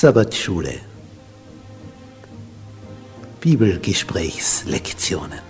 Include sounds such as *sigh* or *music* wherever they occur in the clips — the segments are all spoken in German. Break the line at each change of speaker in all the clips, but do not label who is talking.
Sabbatschule. Bibelgesprächslektionen.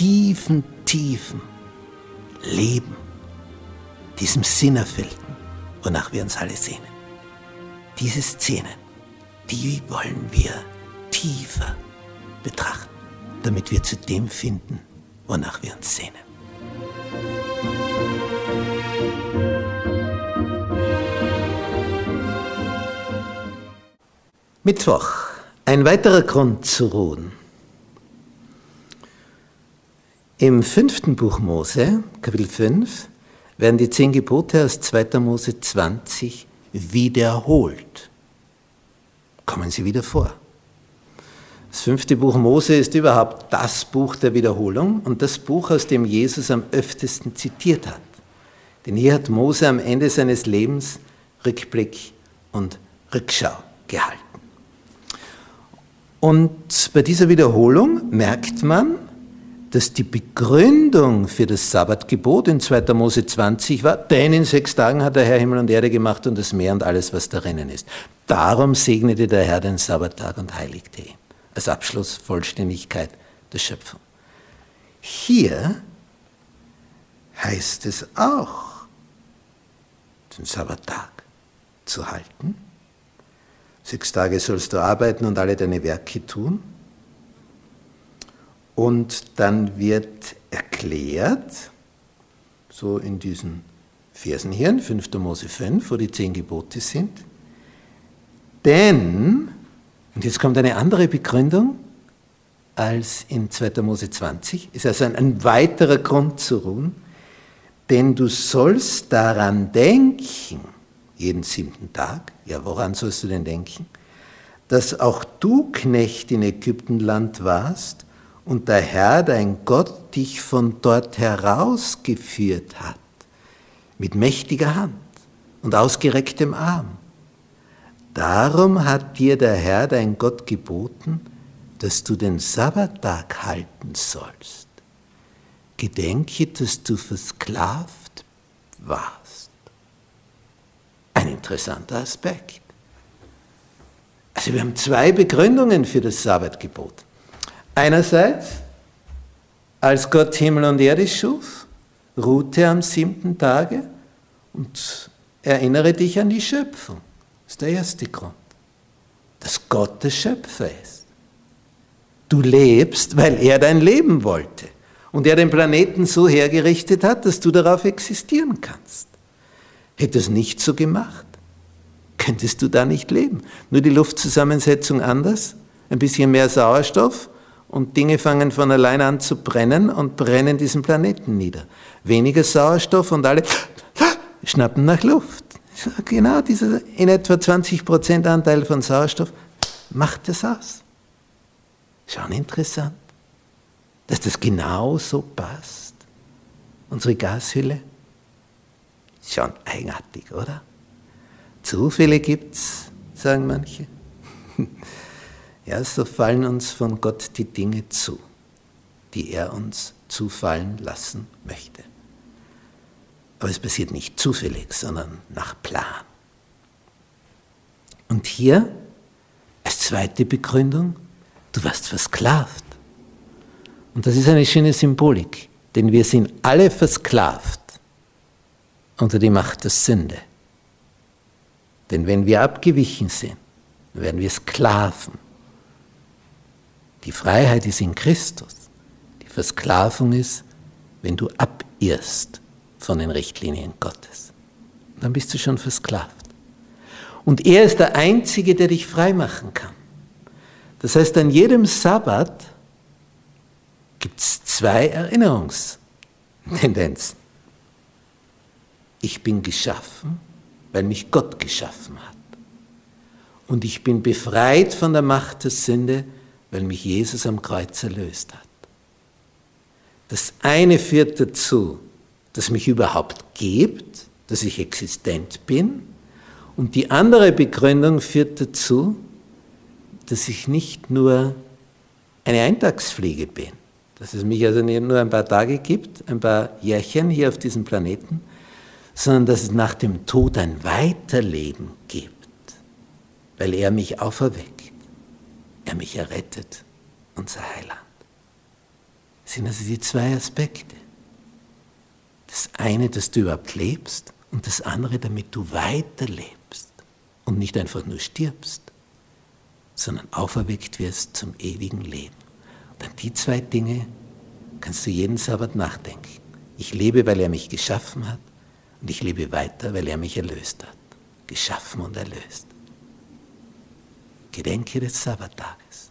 tiefen, tiefen Leben, diesem Sinnerfüllten, wonach wir uns alle sehnen. Diese Szenen, die wollen wir tiefer betrachten, damit wir zu dem finden, wonach wir uns sehnen. Mittwoch, ein weiterer Grund zu ruhen. Im fünften Buch Mose, Kapitel 5, werden die zehn Gebote aus 2. Mose 20 wiederholt. Kommen sie wieder vor. Das fünfte Buch Mose ist überhaupt das Buch der Wiederholung und das Buch, aus dem Jesus am öftesten zitiert hat. Denn hier hat Mose am Ende seines Lebens Rückblick und Rückschau gehalten. Und bei dieser Wiederholung merkt man, dass die Begründung für das Sabbatgebot in 2. Mose 20 war, denn in sechs Tagen hat der Herr Himmel und Erde gemacht und das Meer und alles, was darin ist. Darum segnete der Herr den Sabbattag und heiligte ihn. Als Abschluss Vollständigkeit der Schöpfung. Hier heißt es auch, den Sabbattag zu halten Sechs Tage sollst du arbeiten und alle deine Werke tun. Und dann wird erklärt, so in diesen Versen hier, in 5. Mose 5, wo die zehn Gebote sind, denn, und jetzt kommt eine andere Begründung als in 2. Mose 20, ist also ein, ein weiterer Grund zu ruhen, denn du sollst daran denken, jeden siebten Tag. Ja, woran sollst du denn denken? Dass auch du Knecht in Ägyptenland warst und der Herr, dein Gott, dich von dort herausgeführt hat, mit mächtiger Hand und ausgerecktem Arm. Darum hat dir der Herr, dein Gott, geboten, dass du den Sabbattag halten sollst. Gedenke, dass du versklavt warst. Ein interessanter Aspekt. Also wir haben zwei Begründungen für das Sabbatgebot. Einerseits, als Gott Himmel und Erde schuf, ruhte am siebten Tage und erinnere dich an die Schöpfung. Das ist der erste Grund. Dass Gott der Schöpfer ist. Du lebst, weil er dein Leben wollte und er den Planeten so hergerichtet hat, dass du darauf existieren kannst. Hätte es nicht so gemacht, könntest du da nicht leben. Nur die Luftzusammensetzung anders, ein bisschen mehr Sauerstoff und Dinge fangen von allein an zu brennen und brennen diesen Planeten nieder. Weniger Sauerstoff und alle schnappen nach Luft. Genau dieser in etwa 20% Anteil von Sauerstoff macht das aus. Schon interessant, dass das genau so passt. Unsere Gashülle Schon eigenartig, oder? Zufälle gibt's, sagen manche. *laughs* Ja, so fallen uns von Gott die Dinge zu, die er uns zufallen lassen möchte. Aber es passiert nicht zufällig, sondern nach Plan. Und hier, als zweite Begründung, du warst versklavt. Und das ist eine schöne Symbolik, denn wir sind alle versklavt unter die Macht der Sünde. Denn wenn wir abgewichen sind, werden wir Sklaven Die Freiheit ist in Christus. Die Versklavung ist, wenn du abirrst von den Richtlinien Gottes. Dann bist du schon versklavt. Und er ist der Einzige, der dich frei machen kann. Das heißt, an jedem Sabbat gibt es zwei Erinnerungstendenzen. Ich bin geschaffen, weil mich Gott geschaffen hat. Und ich bin befreit von der Macht der Sünde, weil mich Jesus am Kreuz erlöst hat. Das eine führt dazu, dass mich überhaupt gibt, dass ich existent bin. Und die andere Begründung führt dazu, dass ich nicht nur eine Eintagsfliege bin, dass es mich also nicht nur ein paar Tage gibt, ein paar Jährchen hier auf diesem Planeten, sondern dass es nach dem Tod ein Weiterleben gibt, weil er mich auferweckt, er mich errettet, unser Heiland. Das sind also die zwei Aspekte. Das eine, dass du überhaupt lebst und das andere, damit du weiterlebst und nicht einfach nur stirbst, sondern auferweckt wirst zum ewigen Leben. Und an die zwei Dinge kannst du jeden Sabbat nachdenken. Ich lebe, weil er mich geschaffen hat und ich lebe weiter, weil er mich erlöst hat. Geschaffen und erlöst. Gedenke des Sabbattages.